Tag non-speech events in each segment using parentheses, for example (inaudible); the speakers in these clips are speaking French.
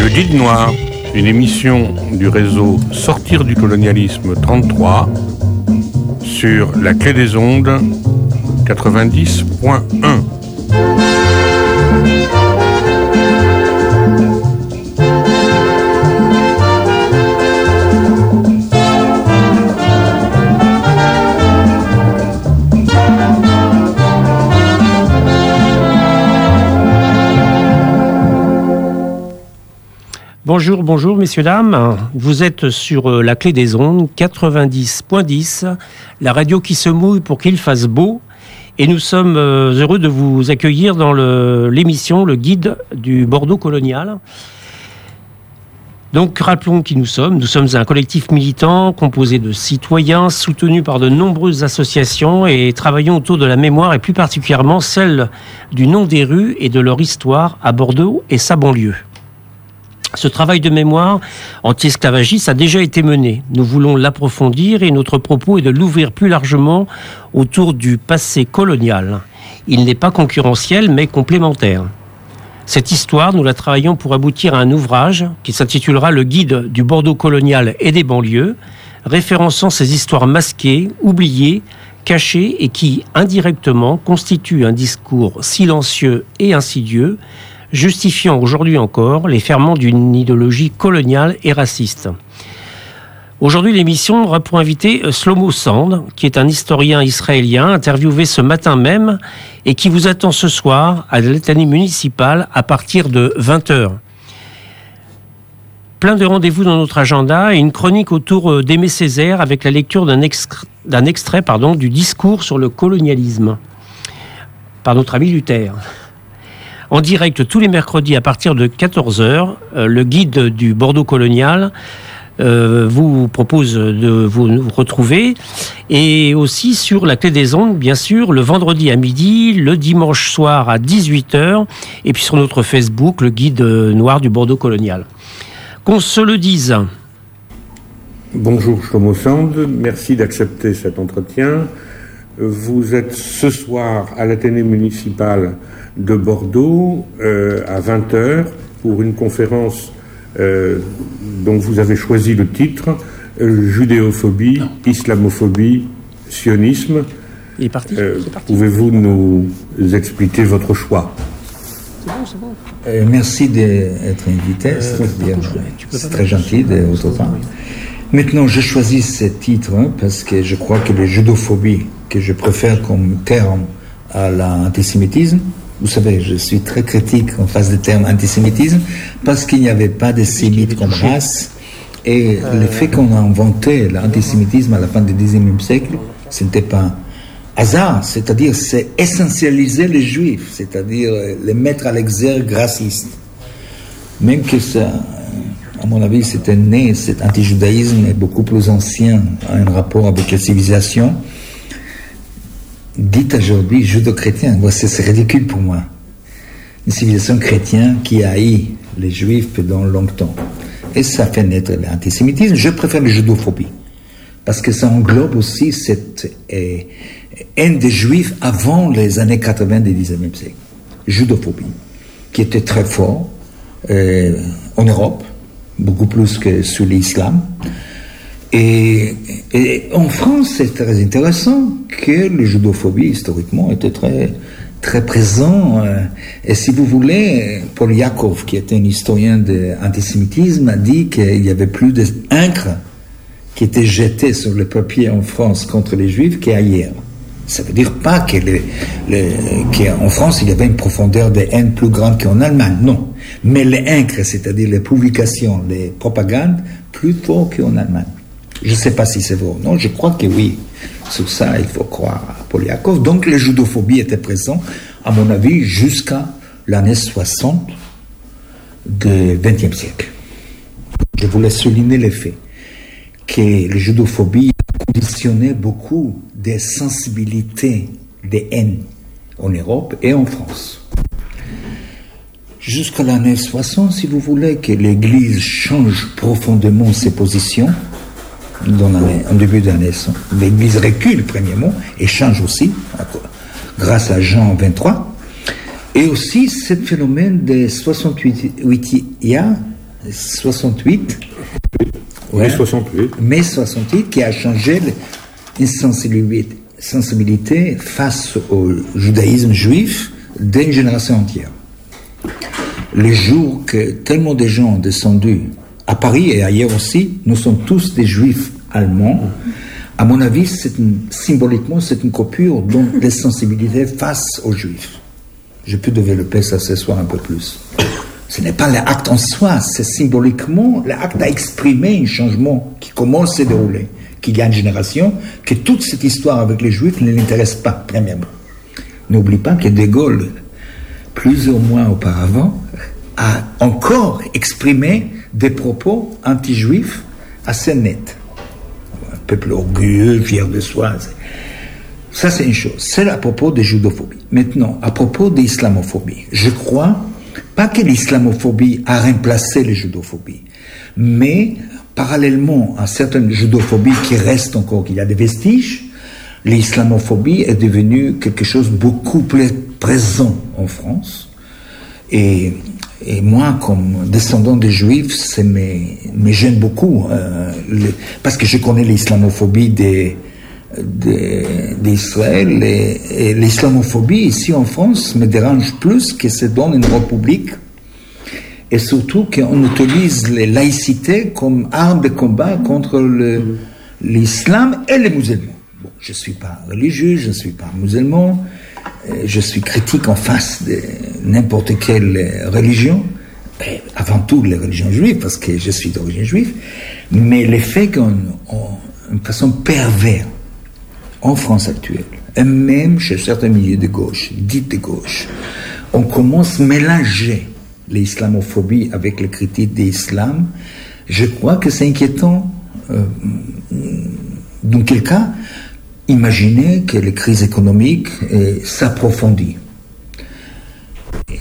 Le Guide Noir, une émission du réseau Sortir du colonialisme 33 sur la clé des ondes 90.1. Bonjour, bonjour messieurs, dames. Vous êtes sur euh, la clé des ondes 90.10, la radio qui se mouille pour qu'il fasse beau. Et nous sommes euh, heureux de vous accueillir dans l'émission le, guide du Bordeaux colonial. Donc rappelons qui nous sommes. Nous sommes un collectif militant composé de citoyens soutenus par de nombreuses associations et travaillons autour de la mémoire et plus particulièrement celle du nom des rues et de leur histoire à Bordeaux et sa banlieue. Ce travail de mémoire anti-esclavagiste a déjà été mené. Nous voulons l'approfondir et notre propos est de l'ouvrir plus largement autour du passé colonial. Il n'est pas concurrentiel mais complémentaire. Cette histoire, nous la travaillons pour aboutir à un ouvrage qui s'intitulera Le guide du Bordeaux colonial et des banlieues, référençant ces histoires masquées, oubliées, cachées et qui, indirectement, constituent un discours silencieux et insidieux justifiant aujourd'hui encore les ferments d'une idéologie coloniale et raciste. Aujourd'hui, l'émission aura pour invité euh, Slomo Sand, qui est un historien israélien interviewé ce matin même et qui vous attend ce soir à l'étanie municipale à partir de 20h. Plein de rendez-vous dans notre agenda et une chronique autour euh, d'Aimé Césaire avec la lecture d'un extrait, du discours sur le colonialisme par notre ami Luther en direct tous les mercredis à partir de 14h. Euh, le guide du Bordeaux colonial euh, vous propose de vous retrouver et aussi sur la clé des ondes, bien sûr, le vendredi à midi, le dimanche soir à 18h et puis sur notre Facebook, le guide noir du Bordeaux colonial. Qu'on se le dise. Bonjour Shlomo Sand, merci d'accepter cet entretien. Vous êtes ce soir à l'Athénée municipal de Bordeaux euh, à 20h pour une conférence euh, dont vous avez choisi le titre euh, Judéophobie, Islamophobie, Sionisme. Il est parti. Pouvez-vous nous expliquer votre choix? C'est bon, c'est bon. merci d'être invité, c'est très gentil de votre part. Maintenant, je choisis ce titre hein, parce que je crois que les judophobie, que je préfère comme terme à l'antisémitisme, vous savez, je suis très critique en face du terme antisémitisme parce qu'il n'y avait pas de sémites comme race. Et euh, le fait qu'on a inventé l'antisémitisme à la fin du XIXe siècle, ce n'était pas hasard, c'est-à-dire c'est essentialiser les juifs, c'est-à-dire les mettre à l'exergue raciste. Même que ça, à mon avis, c'était né, cet antijudaïsme est beaucoup plus ancien, a un rapport avec la civilisation dites aujourd'hui judo-chrétien. C'est ridicule pour moi. Une civilisation chrétienne qui haït les juifs pendant longtemps. Et ça fait naître l'antisémitisme. Je préfère la judophobie. Parce que ça englobe aussi cette euh, haine des juifs avant les années 80 du 19e siècle. Judophobie. Qui était très fort euh, en Europe, beaucoup plus que sous l'islam. Et, en France, c'est très intéressant que le judophobie, historiquement, était très, très présent. Euh, et si vous voulez, Paul Yakov, qui était un historien de l'antisémitisme, a dit qu'il y avait plus d'encre qui était jeté sur le papier en France contre les juifs qu'ailleurs. Ça veut dire pas qu'en France, il y avait une profondeur de haine plus grande qu'en Allemagne, non. Mais les encres, c'est-à-dire les publications, les propagandes, plus fort qu'en Allemagne. Je ne sais pas si c'est vrai ou non, je crois que oui. Sur ça, il faut croire à Poliakov. Donc, la judophobie était présente, à mon avis, jusqu'à l'année 60 du XXe siècle. Je voulais souligner le fait que la judophobie conditionnait beaucoup des sensibilités des haines en Europe et en France. Jusqu'à l'année 60, si vous voulez, que l'Église change profondément ses positions, dans en début d'année. L'Église recule, premièrement, et change aussi, grâce à Jean 23. Et aussi ce phénomène des 68, il y a 68, mai 68, mai 68 qui a changé une sensibilité, sensibilité face au judaïsme juif d'une génération entière. Les jours que tellement de gens ont descendu à Paris et ailleurs aussi, nous sommes tous des juifs allemands. À mon avis, symboliquement, c'est une coupure dont les sensibilités face aux juifs. Je peux développer ça ce soir un peu plus. Ce n'est pas l'acte en soi, c'est symboliquement l'acte à exprimer un changement qui commence à se dérouler, qu'il y a une génération, que toute cette histoire avec les juifs ne l'intéresse pas, premièrement. N'oublie pas que De Gaulle, plusieurs mois auparavant, a encore exprimé des propos anti-juifs assez nets. Un peuple orgueilleux, fier de soi. Ça, c'est une chose. C'est à propos de judophobie. Maintenant, à propos de l'islamophobie, je crois pas que l'islamophobie a remplacé les judophobie, mais parallèlement à certaines judophobies qui restent encore, qu'il y a des vestiges, l'islamophobie est devenue quelque chose beaucoup plus présent en France. Et et moi, comme descendant des juifs, ça me, gêne beaucoup, euh, parce que je connais l'islamophobie d'Israël, et, l'islamophobie ici en France me dérange plus que c'est dans une république, et surtout qu'on utilise les laïcités comme arme de combat contre l'islam et les musulmans. Bon, je ne suis pas religieux, je ne suis pas musulman, je suis critique en face de n'importe quelle religion, avant tout les religions juives, parce que je suis d'origine juive, mais les faits qu'on, une façon pervers, en France actuelle, et même chez certains milieux de gauche, dites de gauche, on commence à mélanger l'islamophobie avec les critiques de l'islam, je crois que c'est inquiétant. Euh, dans quel cas, imaginez que les crises économiques euh, s'approfondissent.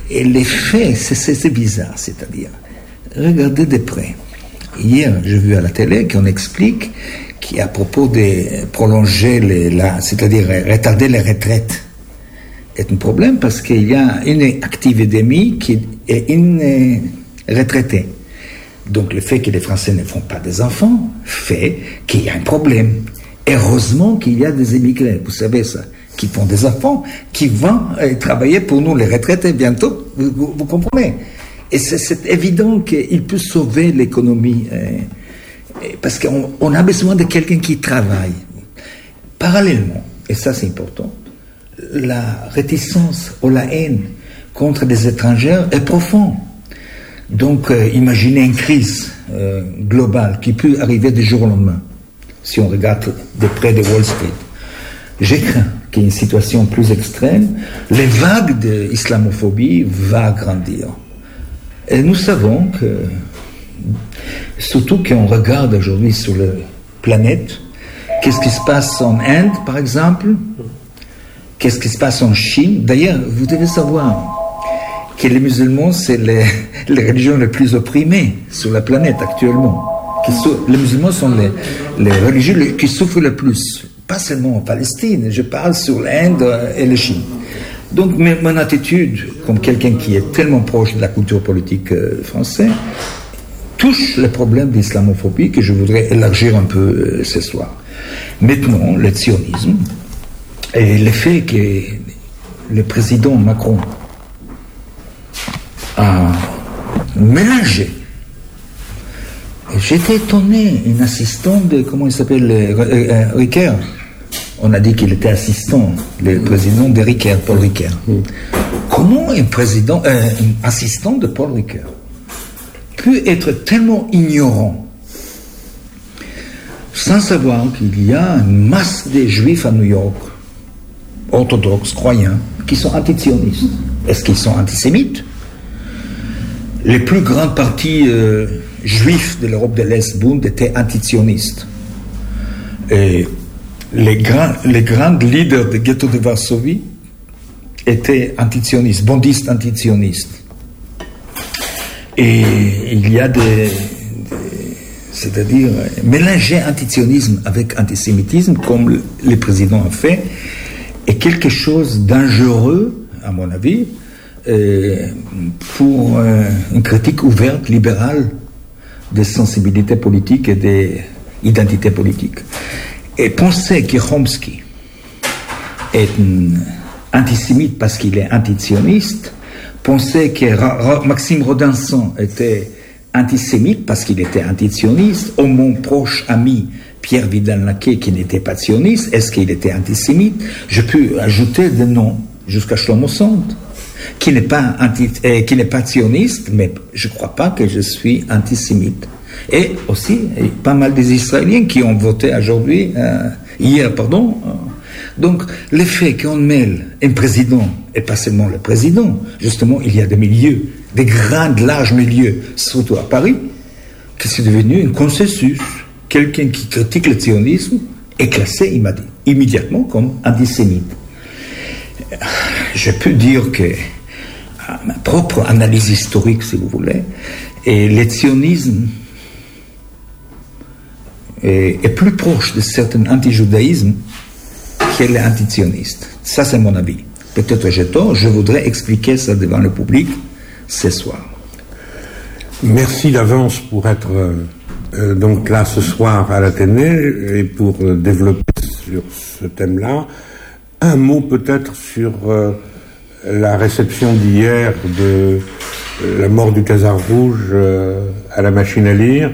Et les faits, c'est bizarre, c'est-à-dire, regardez de près. Hier, j'ai vu à la télé qu'on explique qu'à propos de prolonger c'est-à-dire retarder les retraites, est un problème parce qu'il y a une active demi qui est une retraitée. Donc le fait que les Français ne font pas des enfants fait qu'il y a un problème. Heureusement qu'il y a des émigrés, vous savez ça, qui font des enfants, qui vont euh, travailler pour nous, les retraités, bientôt, vous, comprenez? Et c'est évident qu'il peut sauver l'économie, euh, parce qu'on a besoin de quelqu'un qui travaille. Parallèlement, et ça c'est important, la réticence ou la haine contre des étrangers est profonde. Donc, euh, imaginez une crise globale qui peut arriver du jour au lendemain si on regarde de près de Wall Street. J'ai craint qu'il y ait une situation plus extrême, les vagues d'islamophobie vont grandir. Et nous savons que, surtout qu'on regarde aujourd'hui sur la planète, qu'est-ce qui se passe en Inde, par exemple, qu'est-ce qui se passe en Chine? D'ailleurs, vous devez savoir que les musulmans, c'est les, (laughs) les religions les plus opprimées sur la planète actuellement les musulmans sont les, religieux qui souffrent le plus. Pas seulement en Palestine, je parle sur l'Inde et la Chine. Donc mon attitude, comme quelqu'un qui est tellement proche de la culture politique euh, française, touche le problème de l'islamophobie que je voudrais élargir un peu euh, ce soir. Maintenant, le sionisme et le fait que le président Macron a mélangé J'étais étonné, une assistante de, comment il s'appelle, euh, euh On a dit qu'il était assistant, le président de Ricoeur, Paul Ricoeur. Comment un président, euh, un assistant de Paul Ricoeur peut être tellement ignorant sans savoir qu'il y a une masse de juifs à New York, orthodoxes, croyants, qui sont antisionistes. Est-ce qu'ils sont antisémites? Les plus grandes parties euh, juifs de l'Europe de l'Est, Bund, étaient antisionistes. Et les grands, les grands leaders du ghetto de Varsovie étaient antisionistes, bondistes antisionistes. Et il y a des, c'est-à-dire mélanger antisionisme avec antisémitisme, comme le président a fait, est quelque chose dangereux, à mon avis, euh, pour euh, une critique ouverte, libérale des sensibilités politiques et des identités politiques. Et penser que Chomsky est antisémite parce qu'il est antisioniste, penser que Maxime Rodinson était antisémite parce qu'il était antisioniste, ou mon proche ami Pierre Vidal-Naquet qui n'était pas sioniste, est-ce qu'il était antisémite? Je peux ajouter des noms jusqu'à Shlomo Sand, qui n'est pas, anti, euh, qui n'est pas sioniste, mais je ne crois pas que je suis antisémite. Et aussi, pas mal des Israéliens qui ont voté aujourd'hui, euh, hier, pardon. Donc, le fait qu'on mêle un président, et pas seulement le président, justement, il y a des milieux, des grands, larges milieux, surtout à Paris, que c'est devenu un consensus. Quelqu'un qui critique le sionisme est classé immédiatement comme antisémite. Je peux dire que ma propre analyse historique, si vous voulez, et le sionisme est, plus proche de certain anti-judaïsme qu'elle est anti-sioniste. Ça, c'est mon avis. Peut-être j'ai tort, je voudrais expliquer ça devant le public ce soir. Merci d'avance pour être euh, euh, donc là ce soir à l'Athénée et pour euh, développer sur ce thème-là. Un mot peut-être sur la réception d'hier de la mort du Casar Rouge à la machine à lire,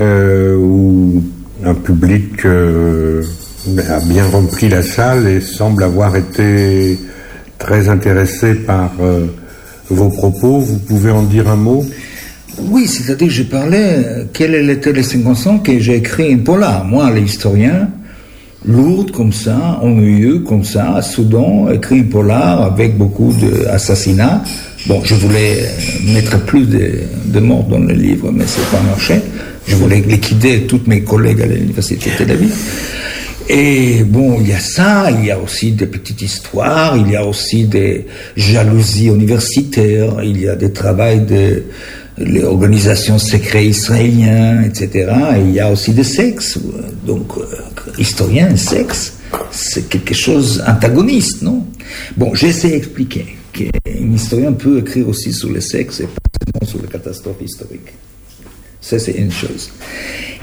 où un public a bien rempli la salle et semble avoir été très intéressé par euh, vos propos. Vous pouvez en dire un mot? Oui, c'est-à-dire que je parlais, quel était les 50 ans que j'ai écrit un polar. Moi, l'historien, lourd comme ça, ennuyeux comme ça, à Soudan, écrit polar avec beaucoup d'assassinats. Bon, je voulais mettre plus de, morts dans le livre, mais n'a pas marché. Je voulais liquider tous mes collègues à l'université de Tel Aviv. Et bon, il y a ça, il y a aussi des petites histoires, il y a aussi des jalousies universitaires, il y a des travaux de l'organisation secrète israélien, etc. Et il y a aussi des sexes. Donc, euh, historien, sexe, c'est quelque chose antagoniste, non? Bon, j'essaie d'expliquer qu'un historien peut écrire aussi sur le sexe et pas seulement sur les catastrophes historiques. Ça, c'est une chose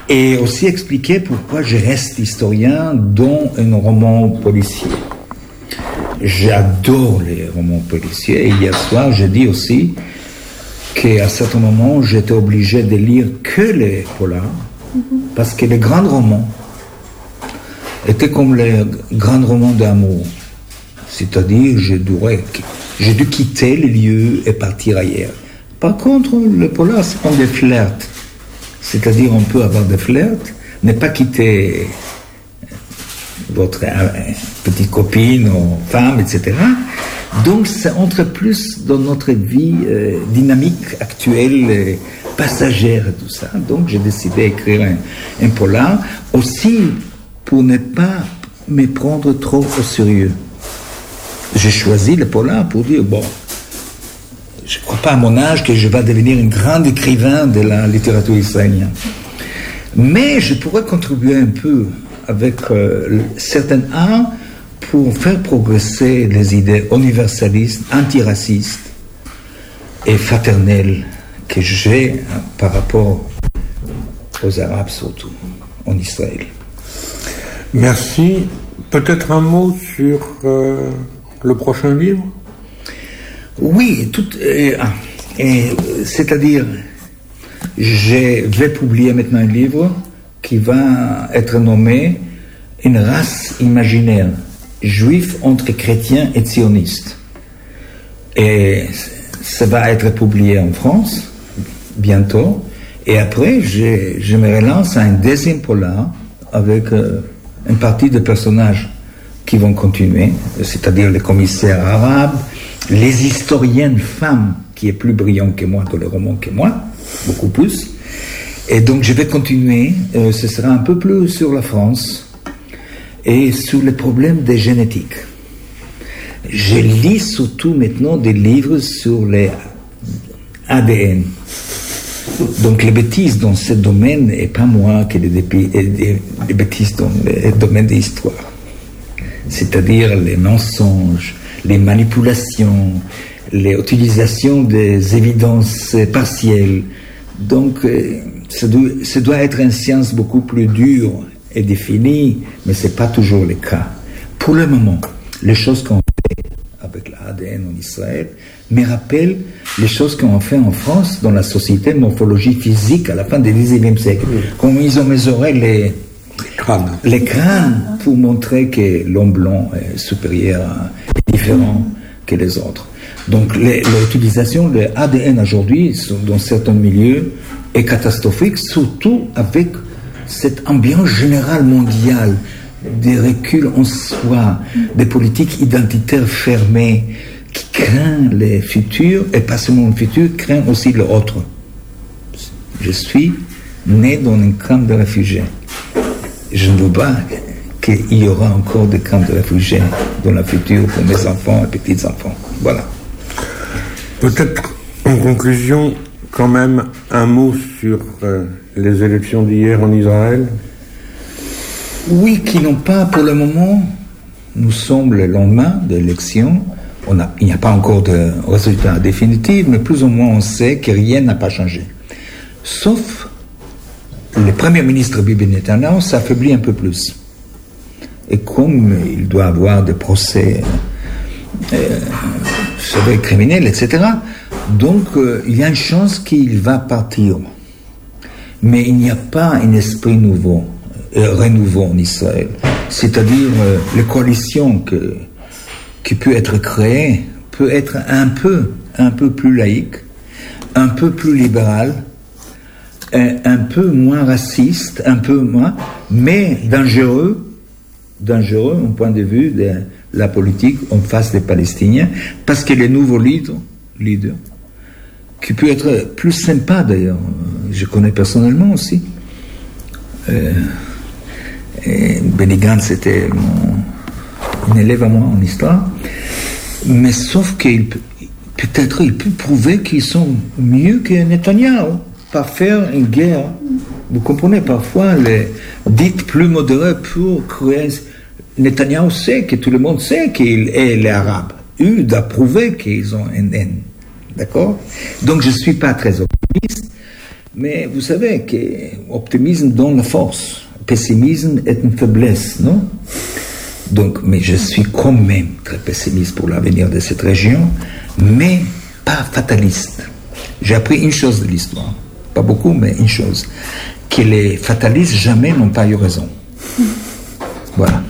et aussi expliquer pourquoi je reste historien dans un roman policier. J'adore les romans policiers et hier soir, je dis aussi qu'à certain moment, j'étais obligé de lire que les polars parce que les grands romans étaient comme les grands romans d'amour. C'est-à-dire, j'ai dû quitter les lieux et partir ailleurs. Par contre, le polar, c'est comme des flirts. C'est-à-dire, on peut avoir des flirts, ne pas quitter votre euh, petite copine ou femme, etc. Donc, ça entre plus dans notre vie euh, dynamique, actuelle, euh, passagère, tout ça. Donc, j'ai décidé d'écrire un, polar, aussi pour ne pas me prendre trop au sérieux. J'ai choisi le polar pour dire, bon, je ne crois pas à mon âge que je vais devenir un grand écrivain de la littérature israélienne. Mais je pourrais contribuer un peu avec euh, certains arts pour faire progresser les idées universalistes, antiracistes et fraternelles que j'ai hein, par rapport aux Arabes surtout, en Israël. Merci. Peut-être un mot sur euh, le prochain livre? Oui, tout, euh, ah, c'est-à-dire, je vais publier maintenant un livre qui va être nommé Une race imaginaire, juif entre chrétiens et sionistes. Et ça va être publié en France bientôt. Et après, je, me relance à un deuxième polar avec euh, une partie de personnages qui vont continuer, c'est-à-dire les commissaires arabes, les historiennes femmes, qui est plus brillant que moi, que le roman que moi, beaucoup plus. Et donc je vais continuer, euh, ce sera un peu plus sur la France et sur les problèmes des génétiques. Je lis surtout maintenant des livres sur les ADN. Donc les bêtises dans ce domaine, et pas moi qui les, les bêtises dans le domaine de l'histoire. C'est-à-dire les mensonges, les manipulations, l'utilisation des évidences partielles. Donc, euh, ça ça doit être une science beaucoup plus dure et définie, mais ce n'est pas toujours le cas. Pour le moment, les choses qu'on fait avec l'ADN en Israël me rappellent les choses qu'on fait en France dans la société morphologie physique à la fin du XIXe siècle. Comme ils ont mesuré les, Crâne. les crânes pour montrer que l'homme blanc est supérieur, est différent que les autres. Donc l'utilisation de l'ADN aujourd'hui dans certains milieux est catastrophique, surtout avec cette ambiance générale mondiale des reculs en soi, des politiques identitaires fermées qui craignent les futurs, et pas seulement le futur, craignent aussi l'autre. Je suis né dans un camp de réfugiés. Je ne veux pas qu'il y aura encore des camps de réfugiés dans le futur pour mes enfants et petits-enfants. Voilà. Peut-être en conclusion, quand même, un mot sur euh, les élections d'hier en Israël? Oui, qui n'ont pas pour le moment, nous sommes le lendemain de l'élection. On il n'y a pas encore de résultat définitif, mais plus ou moins on sait que rien n'a pas changé. Sauf le Premier ministre Bibi Netanyahu s'affaiblit un peu plus. Et comme il doit avoir des procès euh, savez, criminels, etc., donc euh, il y a une chance qu'il va partir. Mais il n'y a pas un esprit nouveau, euh, renouveau en Israël. C'est-à-dire, euh, la coalition que, qui peut être créée peut être un peu, plus laïque, un peu plus libérale, un, un peu moins raciste, un peu moins, mais dangereux, dangereux au point de vue de la politique en face des Palestiniens, parce que les nouveaux leaders, leaders qui peut être plus sympa d'ailleurs, je connais personnellement aussi. Euh, et Benny Gantz c'était mon, un élève à moi en histoire, mais sauf qu'il peut- peut-être il peut prouver qu'ils sont mieux que Netanyahu, par faire une guerre. Vous comprenez, parfois, les dites plus modérés pour créer. Netanyahu sait que tout le monde sait qu'il est les Arabes. Eux doivent prouver qu'ils ont un haine. D'accord? Donc je ne suis pas très optimiste, mais vous savez que optimisme donne la force. Pessimisme est une faiblesse, non? Donc, mais je suis quand même très pessimiste pour l'avenir de cette région, mais pas fataliste. J'ai appris une chose de l'histoire, pas beaucoup, mais une chose, que les fatalistes jamais n'ont pas eu raison. (laughs) Voilà.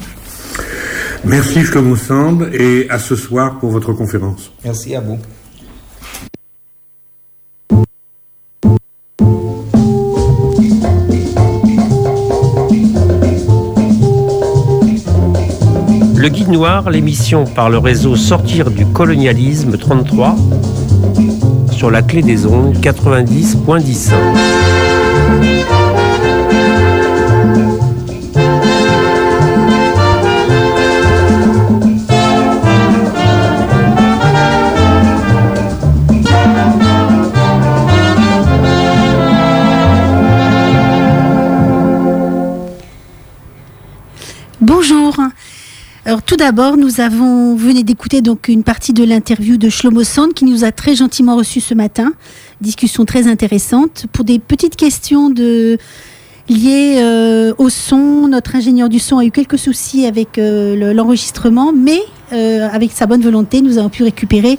Merci Shlomo Sand et à ce soir pour votre conférence. Merci à vous. Le Guide Noir, l'émission par le réseau Sortir du colonialisme 33 sur la clé des ondes 90.10. tout d'abord, nous avons venez d'écouter donc une partie de l'interview de Shlomo Sand qui nous a très gentiment reçus ce matin. Discussion très intéressante pour des petites questions liées euh, au son. Notre ingénieur du son a eu quelques soucis avec euh, le- l'enregistrement, mais euh, avec sa bonne volonté, nous avons pu récupérer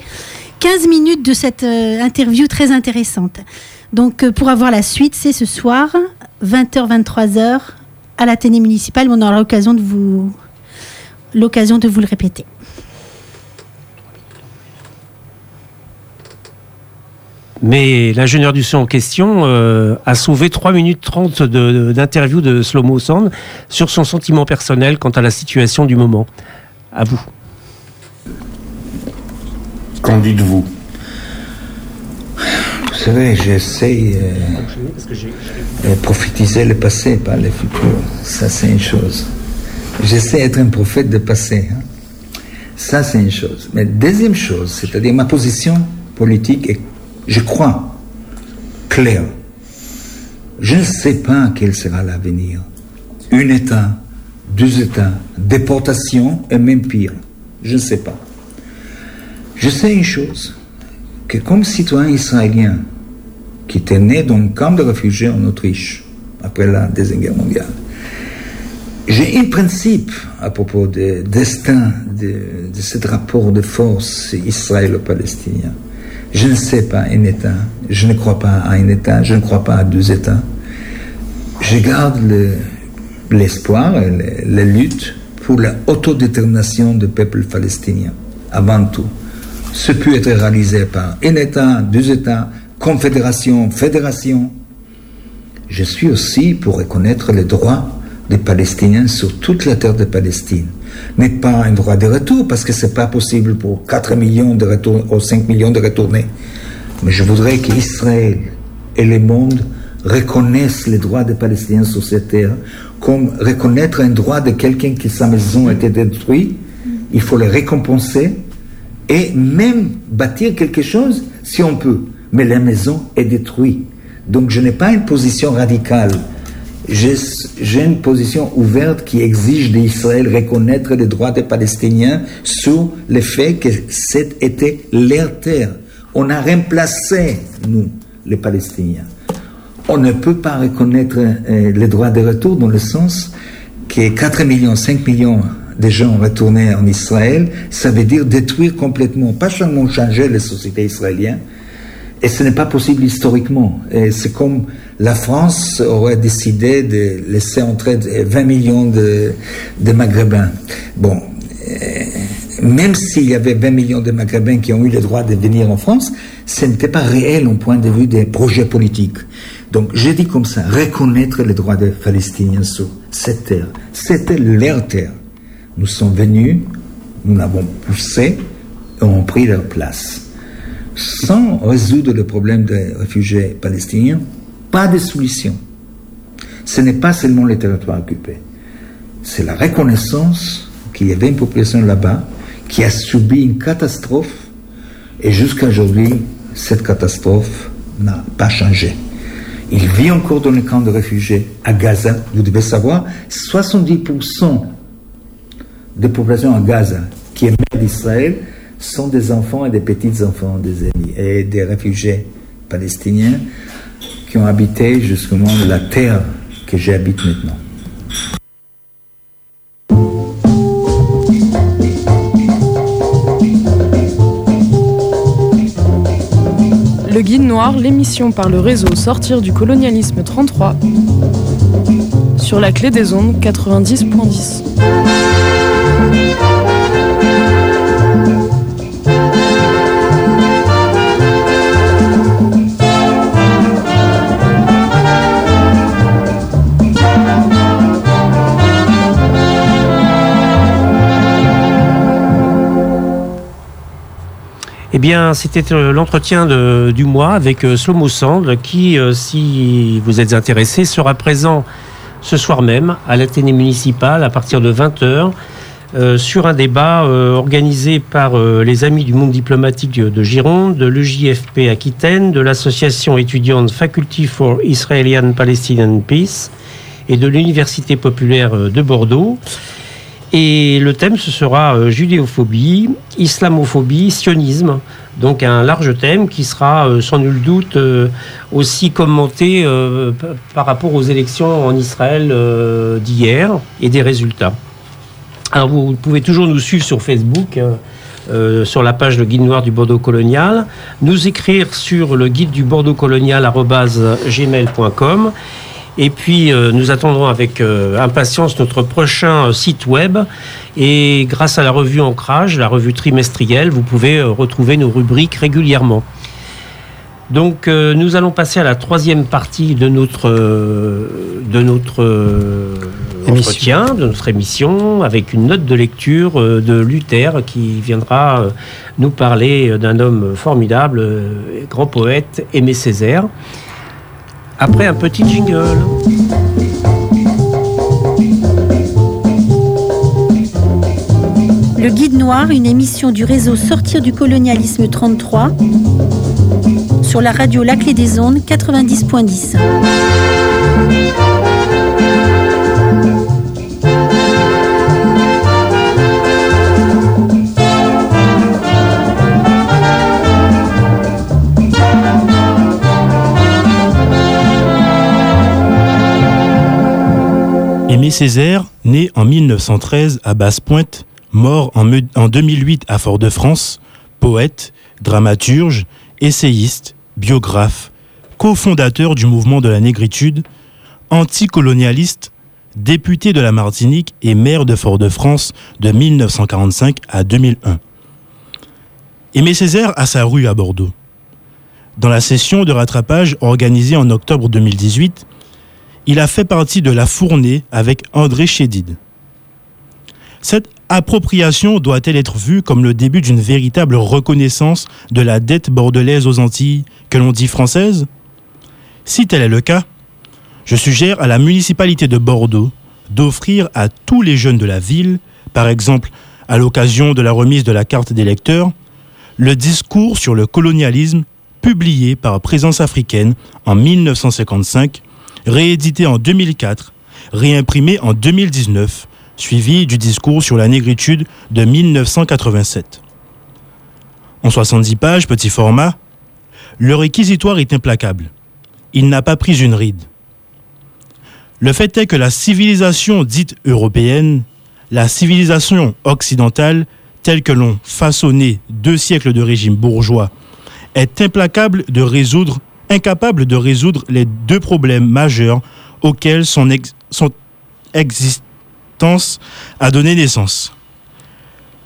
15 minutes de cette interview très intéressante. Donc pour avoir la suite, c'est ce soir 20h 23h à l'Athénée municipal, on aura l'occasion de vous l'occasion de vous le répéter. Mais l'ingénieur du son en question euh, a sauvé 3 minutes 30 de- de- d'interview de Slomo Sand sur son sentiment personnel quant à la situation du moment. À vous. Qu'en dites-vous? Vous savez, j'essaye euh, de prophétiser le passé, pas le futur. Ça, c'est une chose. J'essaie d'être un prophète de passé. hein. Ça, c'est une chose. Mais deuxième chose, c'est-à-dire ma position politique est, je crois, claire. Je ne sais pas quel sera l'avenir. Un État, deux États, déportation et même pire. Je ne sais pas. Je sais une chose, que comme citoyen israélien qui était né dans un camp de réfugiés en Autriche après la Deuxième Guerre mondiale, j'ai un principe à propos du destin de, de ce rapport de force israélo-palestinien. Je ne sais pas un État, je ne crois pas à un État, je ne crois pas à deux États. Je garde l'espoir et la lutte pour l'autodétermination du peuple palestinien, avant tout. Ce peut être réalisé par un État, deux États, confédération, fédération. Je suis aussi pour reconnaître les droits des Palestiniens sur toute la terre de Palestine. Mais pas un droit de retour, parce que c'est pas possible pour 4 millions de retour, ou 5 millions de retourner. Mais je voudrais qu'Israël et le monde reconnaissent les droits des Palestiniens sur cette terre, comme reconnaître un droit de quelqu'un qui sa maison a été détruite, il faut le récompenser et même bâtir quelque chose si on peut. Mais la maison est détruite. Donc je n'ai pas une position radicale j'ai une position ouverte qui exige d'Israël reconnaître les droits des Palestiniens sur le fait que c'était leur terre. On a remplacé, nous, les Palestiniens. On ne peut pas reconnaître euh, les droits de retour dans le sens que 4 millions, 5 millions de gens retournés en Israël, ça veut dire détruire complètement, pas seulement changer les sociétés israéliennes, et ce n'est pas possible historiquement. C'est comme la France aurait décidé de laisser entrer 20 millions de, de Maghrébins. Bon, euh, même s'il y avait 20 millions de Maghrébins qui ont eu le droit de venir en France, ce n'était pas réel au point de vue des projets politiques. Donc, j'ai dit comme ça, reconnaître les droits des Palestiniens sur cette terre. C'était leur terre. Nous sommes venus, nous l'avons poussé, et on pris leur place sans résoudre le problème des réfugiés palestiniens, pas de solution. Ce n'est pas seulement les territoires occupés, c'est la reconnaissance qu'il y avait une population là-bas qui a subi une catastrophe et jusqu'à aujourd'hui, cette catastrophe n'a pas changé. Il vit encore dans le camp de réfugiés à Gaza. Vous devez savoir, 70% des populations à Gaza qui émettent d'Israël sont des enfants et des petits-enfants des ennemis et des réfugiés palestiniens qui ont habité justement la terre que j'habite maintenant. Le Guide Noir, l'émission par le réseau Sortir du colonialisme 33 sur la clé des ondes 90.10. Eh bien, c'était euh, l'entretien du mois avec euh, Slomo Sand, qui, euh, si vous êtes intéressé, sera présent ce soir même à l'Athénée municipal à partir de 20h sur un débat organisé par les Amis du monde diplomatique de Gironde, de l'EJFP Aquitaine, de l'association étudiante Faculty for Israelian Palestinian Peace et de l'Université populaire de Bordeaux. Et le thème, ce sera euh, judéophobie, islamophobie, sionisme. Donc un large thème qui sera euh, sans nul doute euh, aussi commenté par rapport aux élections en Israël d'hier et des résultats. Alors vous pouvez toujours nous suivre sur Facebook. sur la page Le Guide Noir du Bordeaux Colonial, nous écrire sur le guide du Bordeaux Colonial gmail.com et puis, euh, nous attendrons avec euh, impatience notre prochain euh, site web. Et grâce à la revue Ancrage, la revue trimestrielle, vous pouvez retrouver nos rubriques régulièrement. Donc, nous allons passer à la troisième partie de notre, de notre entretien, de notre émission, avec une note de lecture de Luther qui viendra nous parler d'un homme formidable, grand poète, Aimé Césaire après un petit jingle. Le Guide Noir, une émission du réseau Sortir du colonialisme 33 sur la radio La Clé des Ondes 90.10. Aimé Césaire, né en 1913 à Basse-Pointe, mort en, 2008 à Fort-de-France, poète, dramaturge, essayiste, biographe, cofondateur du mouvement de la négritude, anticolonialiste, député de la Martinique et maire de Fort-de-France de 1945 à 2001. Aimé Césaire a sa rue à Bordeaux. Dans la session de rattrapage organisée en octobre 2018, il a fait partie de la fournée avec André Chédid. Cette appropriation doit-elle être vue comme le début d'une véritable reconnaissance de la dette bordelaise aux Antilles, que l'on dit française? Si tel est le cas, je suggère à la municipalité de Bordeaux d'offrir à tous les jeunes de la ville, par exemple à l'occasion de la remise de la carte d'électeur, le discours sur le colonialisme publié par Présence africaine en 1955 réédité en 2004, réimprimé en 2019, suivi du discours sur la négritude de 1987. En 70 pages, petit format, le réquisitoire est implacable. Il n'a pas pris une ride. Le fait est que la civilisation dite européenne, la civilisation occidentale, telle que l'ont façonné deux siècles de régime bourgeois, est implacable de résoudre incapable de résoudre les deux problèmes majeurs auxquels son, existence a donné naissance.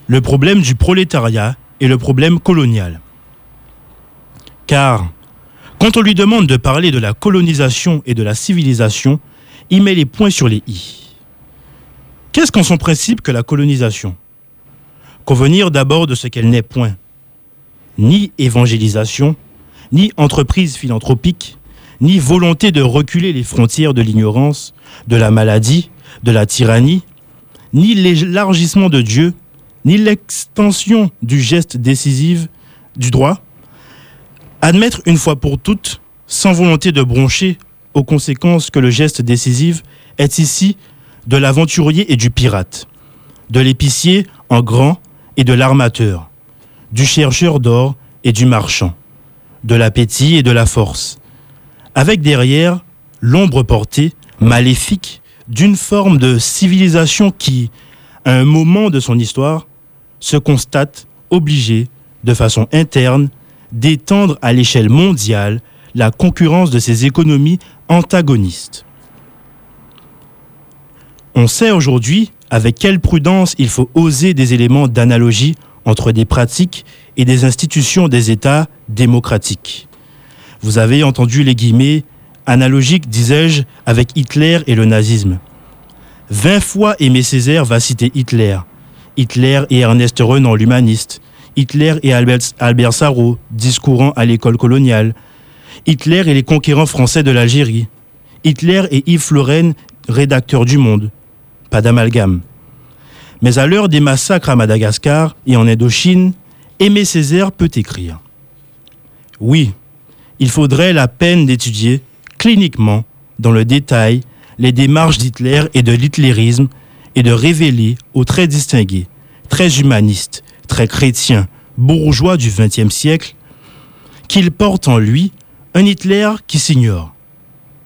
Le problème du prolétariat et le problème colonial. Car, quand on lui demande de parler de la colonisation et de la civilisation, il met les points sur les i. Qu'est-ce qu'en son principe que la colonisation? Convenir d'abord de ce qu'elle n'est point. Ni évangélisation, ni entreprise philanthropique, ni volonté de reculer les frontières de l'ignorance, de la maladie, de la tyrannie, ni l'élargissement de Dieu, ni l'extension du geste décisif du droit, admettre une fois pour toutes, sans volonté de broncher aux conséquences que le geste décisif est ici de l'aventurier et du pirate, de l'épicier en grand et de l'armateur, du chercheur d'or et du marchand de l'appétit et de la force, avec derrière l'ombre portée, maléfique, d'une forme de civilisation qui, à un moment de son histoire, se constate obligée, de façon interne, d'étendre à l'échelle mondiale la concurrence de ses économies antagonistes. On sait aujourd'hui avec quelle prudence il faut oser des éléments d'analogie entre des pratiques et des institutions des États démocratiques. Vous avez entendu les guillemets analogiques, disais-je, avec Hitler et le nazisme. Vingt fois Aimé Césaire va citer Hitler. Hitler et Ernest Renan, l'humaniste. Hitler et Albert, Albert discourant à l'école coloniale. Hitler et les conquérants français de l'Algérie. Hitler et Yves Floren, rédacteur du Monde. Pas d'amalgame. Mais à l'heure des massacres à Madagascar et en Indochine, Aimé Césaire peut écrire. Oui, il faudrait la peine d'étudier cliniquement, dans le détail, les démarches d'Hitler et de l'hitlérisme et de révéler aux très distingués, très humanistes, très chrétiens, bourgeois du XXe siècle, qu'il porte en lui un Hitler qui s'ignore,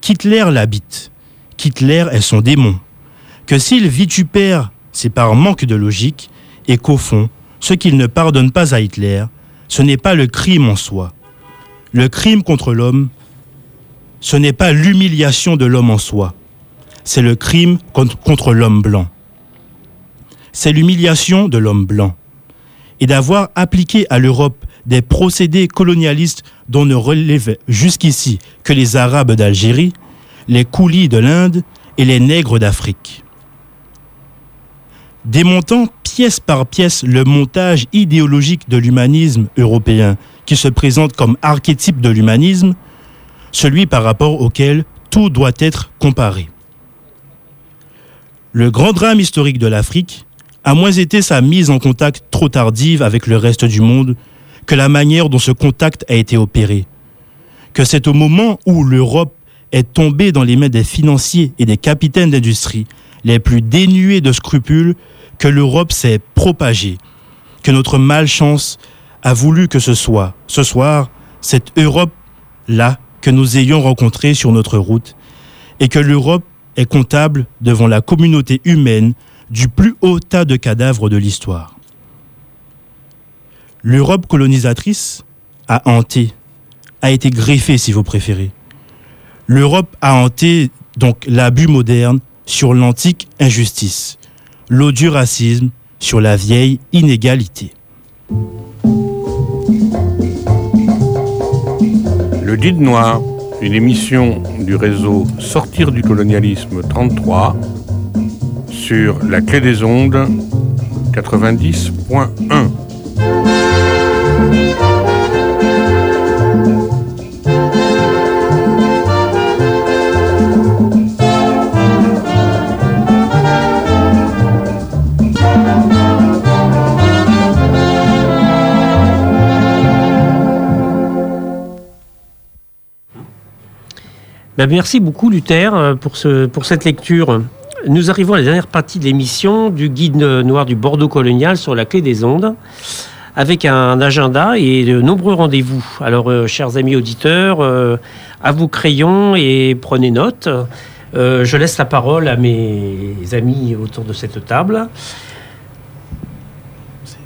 qu'Hitler l'habite, qu'Hitler est son démon, que s'il vitupère c'est par manque de logique, et qu'au fond, ce qu'il ne pardonne pas à Hitler, ce n'est pas le crime en soi. Le crime contre l'homme, ce n'est pas l'humiliation de l'homme en soi, c'est le crime contre, l'homme blanc. C'est l'humiliation de l'homme blanc. Et d'avoir appliqué à l'Europe des procédés colonialistes dont ne relevaient jusqu'ici que les Arabes d'Algérie, les coulis de l'Inde et les nègres d'Afrique démontant pièce par pièce le montage idéologique de l'humanisme européen, qui se présente comme archétype de l'humanisme, celui par rapport auquel tout doit être comparé. Le grand drame historique de l'Afrique a moins été sa mise en contact trop tardive avec le reste du monde que la manière dont ce contact a été opéré. Que c'est au moment où l'Europe est tombée dans les mains des financiers et des capitaines d'industrie les plus dénués de scrupules que l'Europe s'est propagée, que notre malchance a voulu que ce soit, ce soir, cette Europe-là que nous ayons rencontrée sur notre route, et que l'Europe est comptable devant la communauté humaine du plus haut tas de cadavres de l'histoire. L'Europe colonisatrice a hanté, a été greffée si vous préférez. L'Europe a hanté donc l'abus moderne sur l'antique injustice, l'odieux racisme sur la vieille inégalité. Le Guide Noir, une émission du réseau Sortir du colonialisme 33 sur la clé des ondes 90.1. Ben, merci beaucoup Luther euh, pour, ce, pour cette lecture. Nous arrivons à la dernière partie de l'émission du guide noir du Bordeaux colonial sur la clé des ondes, avec un agenda et de nombreux rendez-vous. Alors, euh, chers amis auditeurs, euh, à vos crayons et prenez note. Je laisse la parole à mes amis autour de cette table.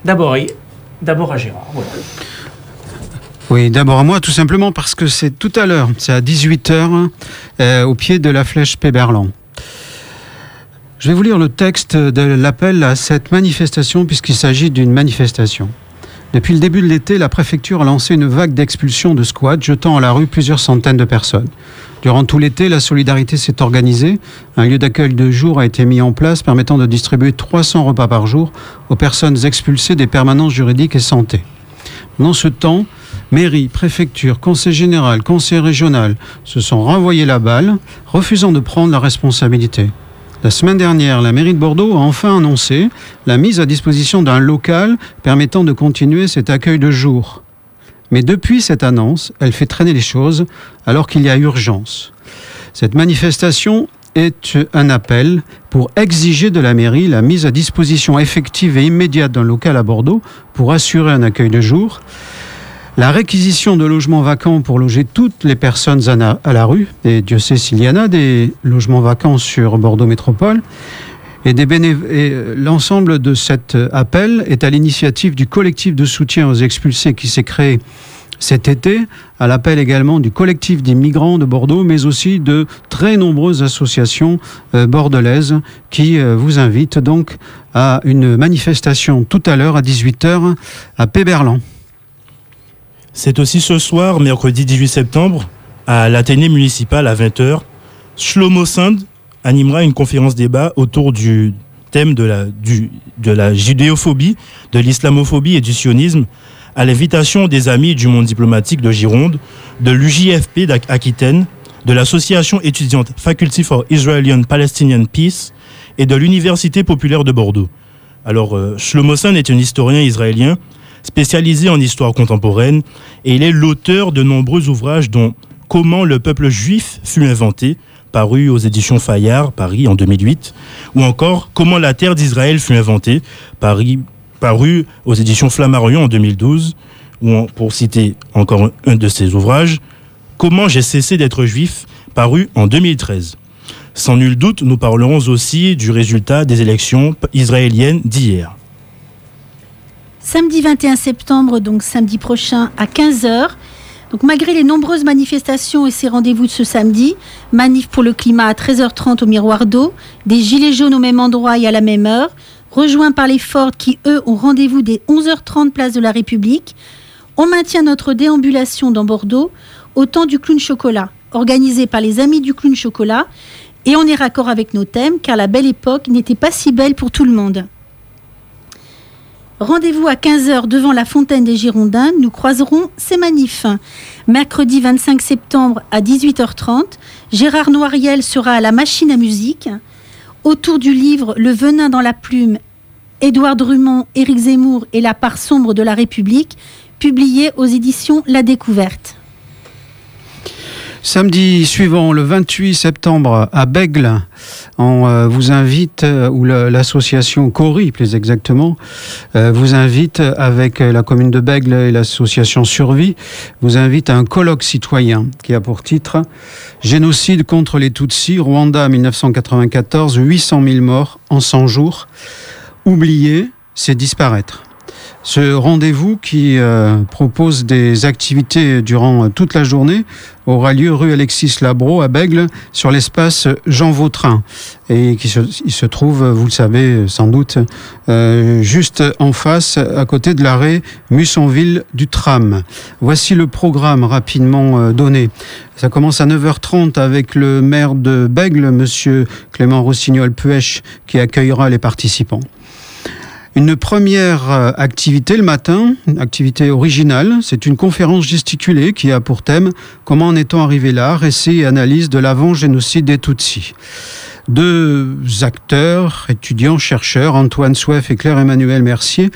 D'abord, d'abord à Gérard. Oui, d'abord à moi, tout simplement parce que c'est tout à l'heure, c'est à 18h, euh, au pied de la flèche Péberlan. Je vais vous lire le texte de l'appel à cette manifestation, puisqu'il s'agit d'une manifestation. Depuis le début de l'été, la préfecture a lancé une vague d'expulsion de squats, jetant à la rue plusieurs centaines de personnes. Durant tout l'été, la solidarité s'est organisée. Un lieu d'accueil de jour a été mis en place permettant de distribuer 300 repas par jour aux personnes expulsées des permanences juridiques et santé. Dans ce temps, mairie, préfecture, conseil général, conseil régional se sont renvoyés la balle, refusant de prendre la responsabilité. La semaine dernière, la mairie de Bordeaux a enfin annoncé la mise à disposition d'un local permettant de continuer cet accueil de jour. Mais depuis cette annonce, elle fait traîner les choses alors qu'il y a urgence. Cette manifestation est un appel pour exiger de la mairie la mise à disposition effective et immédiate d'un local à Bordeaux pour assurer un accueil de jour, la réquisition de logements vacants pour loger toutes les personnes à la rue, et Dieu sait s'il y en a des logements vacants sur Bordeaux Métropole, et, et l'ensemble de cet appel est à l'initiative du collectif de soutien aux expulsés qui s'est créé cet été, à l'appel également du collectif des migrants de Bordeaux, mais aussi de très nombreuses associations euh, bordelaises qui euh, vous invitent donc à une manifestation tout à l'heure à 18h à Péberlan. C'est aussi ce soir, mercredi 18 septembre, à l'Athénée municipal à 20h, Shlomo Sand animera une conférence débat autour du thème de la, judéophobie, de l'islamophobie et du sionisme, à l'invitation des amis du monde diplomatique de Gironde, de l'UJFP d'Aquitaine, de l'association étudiante Faculty for Israeli Palestinian Peace et de l'Université populaire de Bordeaux. Alors, euh, Shlomo Sand est un historien israélien spécialisé en histoire contemporaine et il est l'auteur de nombreux ouvrages dont Comment le peuple juif fut inventé, paru aux éditions Fayard, Paris en 2008, ou encore Comment la terre d'Israël fut inventée, paru aux éditions Flammarion en 2012, ou pour citer encore un de ses ouvrages, Comment j'ai cessé d'être juif, paru en 2013. Sans nul doute, nous parlerons aussi du résultat des élections israéliennes d'hier. Samedi 21 septembre, donc samedi prochain à 15h, donc malgré les nombreuses manifestations et ces rendez-vous de ce samedi, manif pour le climat à 13h30 au miroir d'eau, des gilets jaunes au même endroit et à la même heure, rejoints par les Ford qui eux ont rendez-vous dès 11h30 place de la République, on maintient notre déambulation dans Bordeaux au temps du clown chocolat, organisé par les amis du clown chocolat, et on est raccord avec nos thèmes car la belle époque n'était pas si belle pour tout le monde. Rendez-vous à 15h devant la fontaine des Girondins. Nous croiserons ces manifs. Mercredi 25 septembre à 18h30, Gérard Noiriel sera à la machine à musique. Autour du livre Le venin dans la plume, Édouard Drummond, Éric Zemmour et la part sombre de la République, publié aux éditions La Découverte. Samedi suivant, le 28 septembre, à Bègle, on euh, vous invite, euh, ou l'association Cori plus exactement, euh, vous invite avec la commune de Bègle et l'association Survie, vous invite à un colloque citoyen qui a pour titre Génocide contre les Tutsis, Rwanda 1994, 800 000 morts en 100 jours. Oublier, c'est disparaître. Ce rendez-vous qui euh, propose des activités durant toute la journée aura lieu rue Alexis Labro à Bègle sur l'espace Jean Vautrin et qui se, trouve, vous le savez sans doute, euh, juste en face à côté de l'arrêt Mussonville du tram. Voici le programme rapidement euh, donné. Ça commence à 9h30 avec le maire de Bègle, monsieur Clément Rossignol-Puech, qui accueillera les participants. Une première euh, activité le matin, une activité originale, c'est une conférence gesticulée qui a pour thème Comment en est-on arrivé là? Récit et analyse de l'avant-génocide des Tutsis. Deux acteurs, étudiants, chercheurs, Antoine Souef et Claire-Emmanuel Mercier,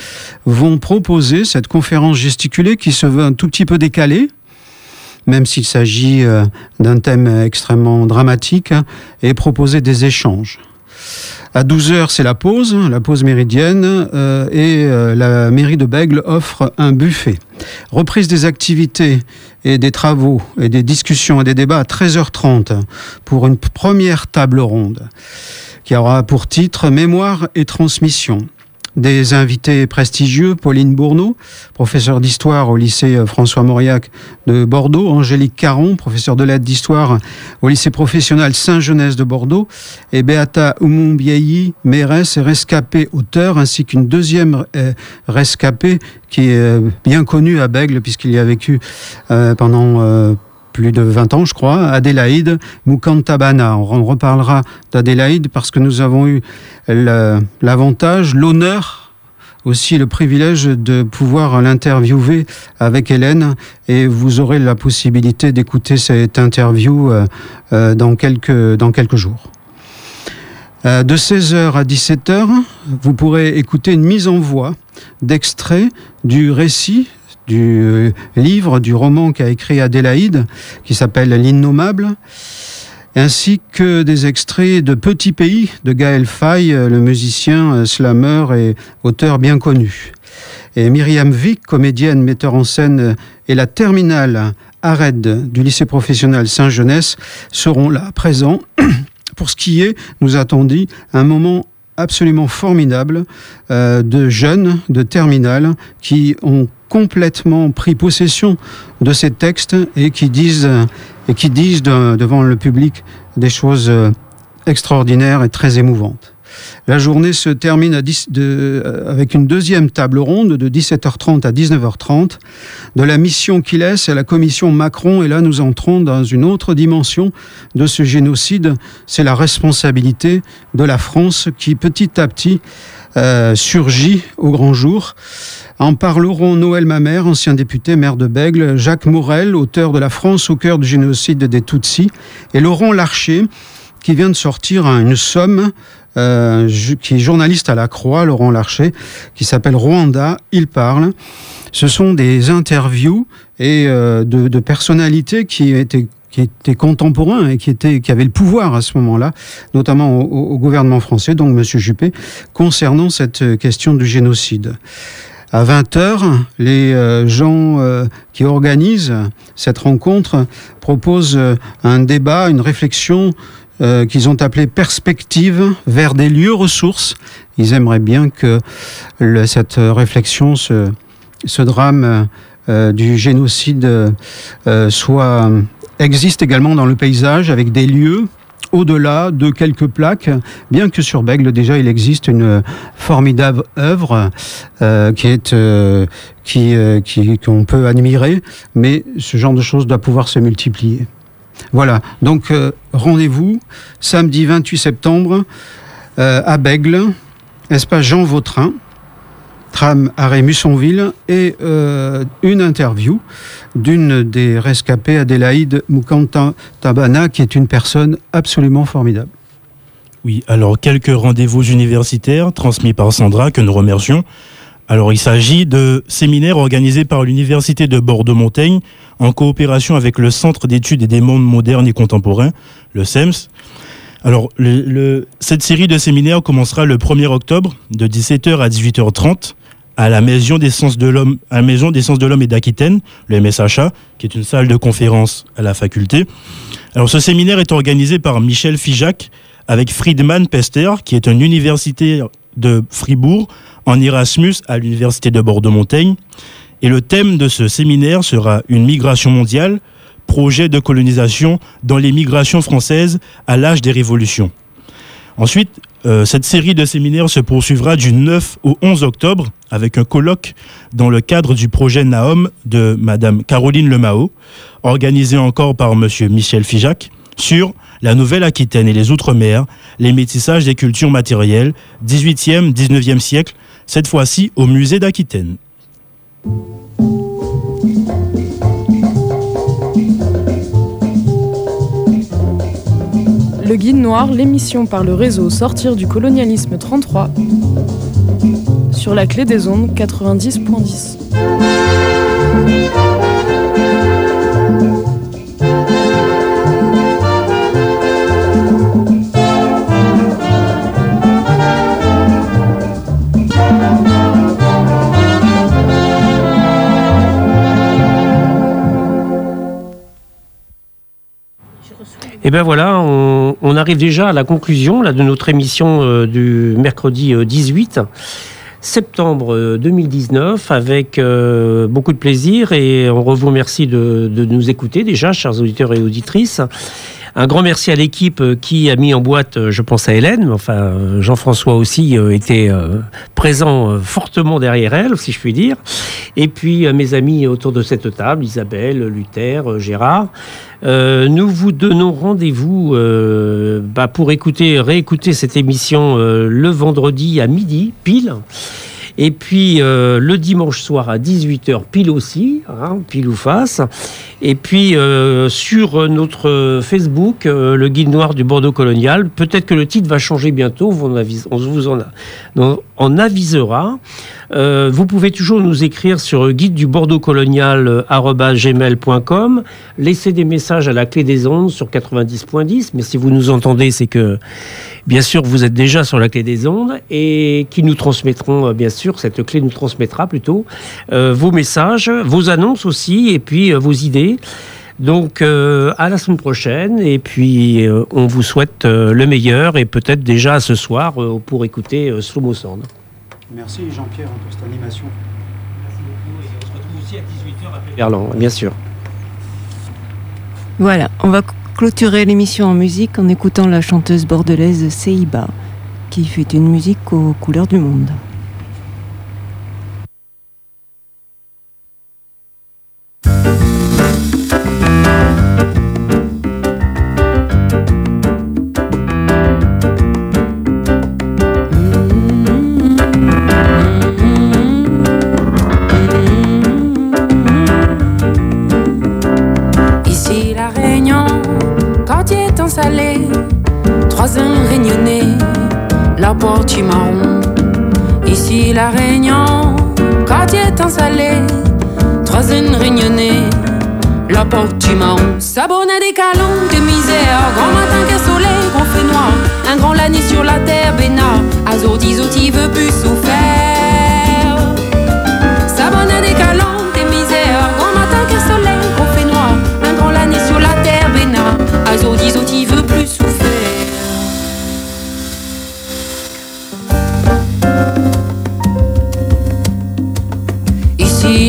vont proposer cette conférence gesticulée qui se veut un tout petit peu décalée, même s'il s'agit euh, d'un thème extrêmement dramatique, et proposer des échanges. À 12h, c'est la pause, la pause méridienne, euh, et euh, la mairie de Bègle offre un buffet. Reprise des activités et des travaux et des discussions et des débats à 13h30 pour une première table ronde qui aura pour titre Mémoire et transmission des invités prestigieux, Pauline Bourneau, professeure d'histoire au lycée euh, François Mauriac de Bordeaux, Angélique Caron, professeure de lettres d'histoire au lycée professionnel Saint-Genès de Bordeaux, et Beata Oumumbiayi, mairesse et rescapée auteur, ainsi qu'une deuxième euh, rescapée qui est euh, bien connue à Bègle puisqu'il y a vécu pendant plus de 20 ans, je crois, Adélaïde Mukantabana. On reparlera d'Adélaïde parce que nous avons eu l'avantage, l'honneur aussi le privilège de pouvoir l'interviewer avec Hélène et vous aurez la possibilité d'écouter cette interview euh, euh, dans quelques, jours. Euh, de 16h à 17h, vous pourrez écouter une mise en voix d'extraits du récit du livre, du roman qu'a écrit Adélaïde, qui s'appelle L'innommable, ainsi que des extraits de Petit Pays de Gaël Faye, le musicien, euh, slammer et auteur bien connu. Et Myriam Vick, comédienne, metteur en scène euh, et la terminale ARED du lycée professionnel Saint-Genès seront là présents (coughs) pour ce qui est, nous a-t-on dit, un moment absolument formidable de jeunes de terminale qui ont complètement pris possession de ces textes et qui disent, et qui disent devant le public des choses euh, extraordinaires et très émouvantes. La journée se termine euh, avec une deuxième table ronde de 17h30 à 19h30 de la mission qui laisse à la commission Macron. Et là, nous entrons dans une autre dimension de ce génocide. C'est la responsabilité de la France qui, petit à petit, euh, surgit au grand jour. En parleront Noël Mamère, ancien député, maire de Bègle, Jacques Morel, auteur de La France au cœur du génocide des Tutsis, et Laurent Larcher, qui vient de sortir une somme, euh, qui est journaliste à la Croix, Laurent Larcher, qui s'appelle Rwanda, il parle. Ce sont des interviews et euh, de, personnalités qui étaient qui étaient contemporains et qui étaient qui avaient le pouvoir à ce moment-là, notamment au, gouvernement français, donc Monsieur Juppé, concernant cette question du génocide. À 20h, les euh, gens euh, qui organisent cette rencontre proposent euh, un débat, une réflexion qu'ils ont appelé perspective vers des lieux ressources. Ils aimeraient bien que cette réflexion, ce, drame du génocide soit existe également dans le paysage avec des lieux au-delà de quelques plaques, bien que sur Bègle, déjà, il existe une formidable œuvre euh, qui est euh, euh, qui qu'on peut admirer, mais ce genre de choses doit pouvoir se multiplier. Voilà. Donc rendez-vous samedi 28 septembre à Bègle, espace Jean Vautrin tram arrêt Mussonville et euh, une interview d'une des rescapées, Adélaïde Mukanta Tabana, qui est une personne absolument formidable. Oui, alors quelques rendez-vous universitaires transmis par Sandra que nous remercions. Alors, il s'agit de séminaires organisés par l'Université de Bordeaux-Montaigne en coopération avec le Centre d'études des mondes modernes et contemporains, le CEMS. Alors, cette série de séminaires commencera le 1er octobre de 17h à 18h30 à la Maison des Sciences de l'Homme, à la Maison des Sciences de l'Homme et d'Aquitaine, le MSHA, qui est une salle de conférence à la faculté. Alors, ce séminaire est organisé par Michel Fijac avec Friedman Pester, qui est un universitaire de Fribourg en Erasmus à l'université de Bordeaux-Montaigne. Et le thème de ce séminaire sera une migration mondiale, projet de colonisation dans les migrations françaises à l'âge des révolutions. Ensuite, euh, cette série de séminaires se poursuivra du 9 au 11 octobre avec un colloque dans le cadre du projet Naom de Madame Caroline Lemao, organisé encore par Monsieur Michel Fijac, sur la Nouvelle-Aquitaine et les Outre-mer, les métissages des cultures matérielles, 18e, 19e siècle, cette fois-ci au musée d'Aquitaine. Le Guide Noir, l'émission par le réseau Sortir du colonialisme 33 sur la clé des ondes 90.10. Et ben voilà, on, arrive déjà à la conclusion là, de notre émission euh, du mercredi 18 euh, septembre 2019 euh, avec beaucoup de plaisir et on vous remercie de, nous écouter déjà, chers auditeurs et auditrices. Un grand merci à l'équipe euh, qui a mis en boîte, euh, je pense à Hélène, enfin euh, Jean-François aussi était présent fortement derrière elle, si je puis dire. Et puis mes amis autour de cette table, Isabelle, Luther, Gérard. nous vous donnons rendez-vous bah, pour écouter, réécouter cette émission le vendredi à midi, pile. Et puis euh, le dimanche soir à 18h pile aussi, hein, pile ou face. Et puis euh, sur notre Facebook, euh, le guide noir du Bordeaux colonial, peut-être que le titre va changer bientôt, on, on vous en, en avisera. Euh, vous pouvez toujours nous écrire sur guide du Bordeaux colonial gmail.com, laisser des messages à la clé des ondes sur 90.10, mais si vous nous entendez, c'est que bien sûr vous êtes déjà sur la clé des ondes et qui nous transmettront euh, bien sûr, cette clé nous transmettra plutôt euh, vos messages, vos annonces aussi et puis vos idées. Donc à la semaine prochaine et puis on vous souhaite le meilleur et peut-être déjà ce soir pour écouter Slow. Merci Jean-Pierre pour cette animation. Merci beaucoup et on se retrouve aussi à 18h à bien sûr. Voilà, on va clôturer l'émission en musique en écoutant la chanteuse bordelaise Seiba qui fait une musique aux couleurs du monde. La Réunion, quartier temps salé, trois une réunionnée, la porte du marron, sabonnet des calons, de misère, grand matin qu'un soleil, grand fait noir, un grand lani sur la terre, bénard, azourdi, zouti veut plus souffert.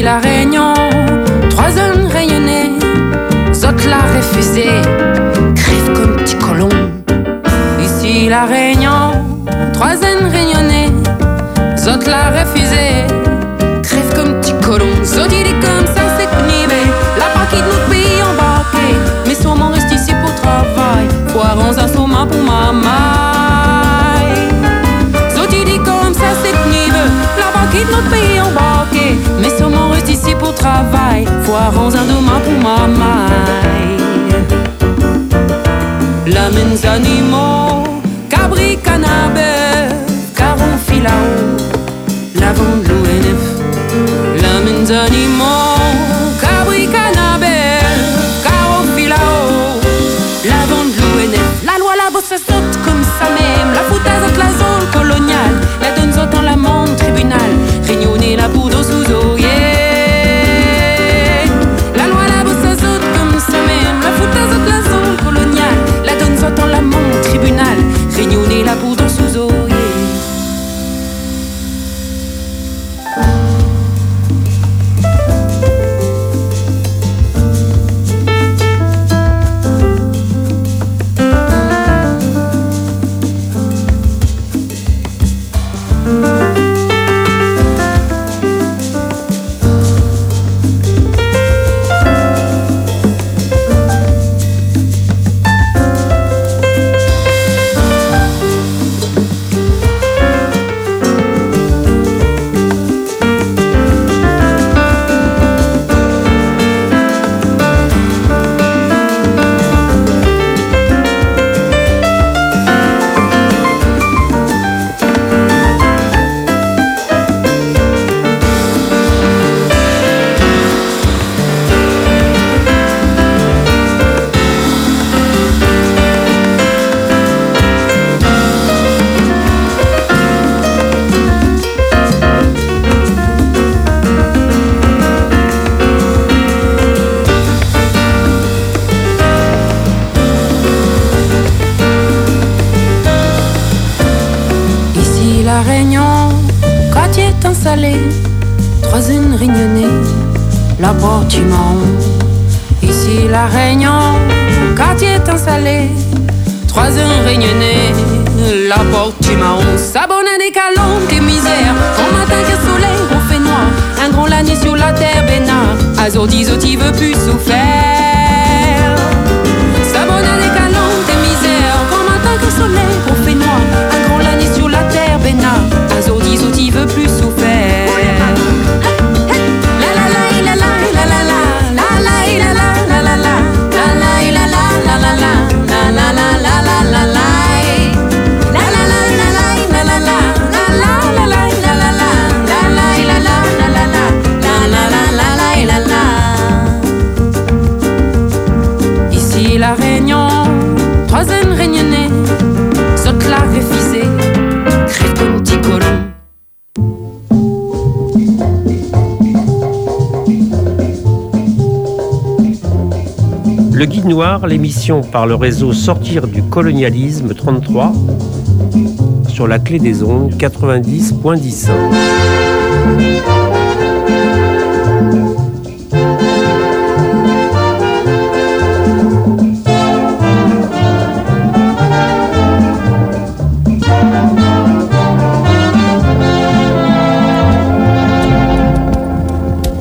La Réunion, trois hommes rayonnés, Zot l'a refusé, crève comme petit colon. Ici la Réunion, trois hommes rayonnés, Zot l'a refusé, vamos andar pro mamãe. La mens animaux, cabri canabe, caron filao, lavando l'ONF. La mens animaux. La bâtiment. Ici la Réunion, quand tu es installé, trois une réunionnée, la bâtiment. S'abonner des calons, des misères, au matin que soleil, on fait noir, un gros l'année sur la terre, bénard, azordi, zoti veut plus souffrir. S'abonner des calons, des misères, au matin que soleil, on fait noir, un gros l'année sur la terre, bénard, azordi, zoti veut plus souffrir. Le Guide Noir, l'émission par le réseau Sortir du colonialisme 33 sur la clé des ondes 90.10.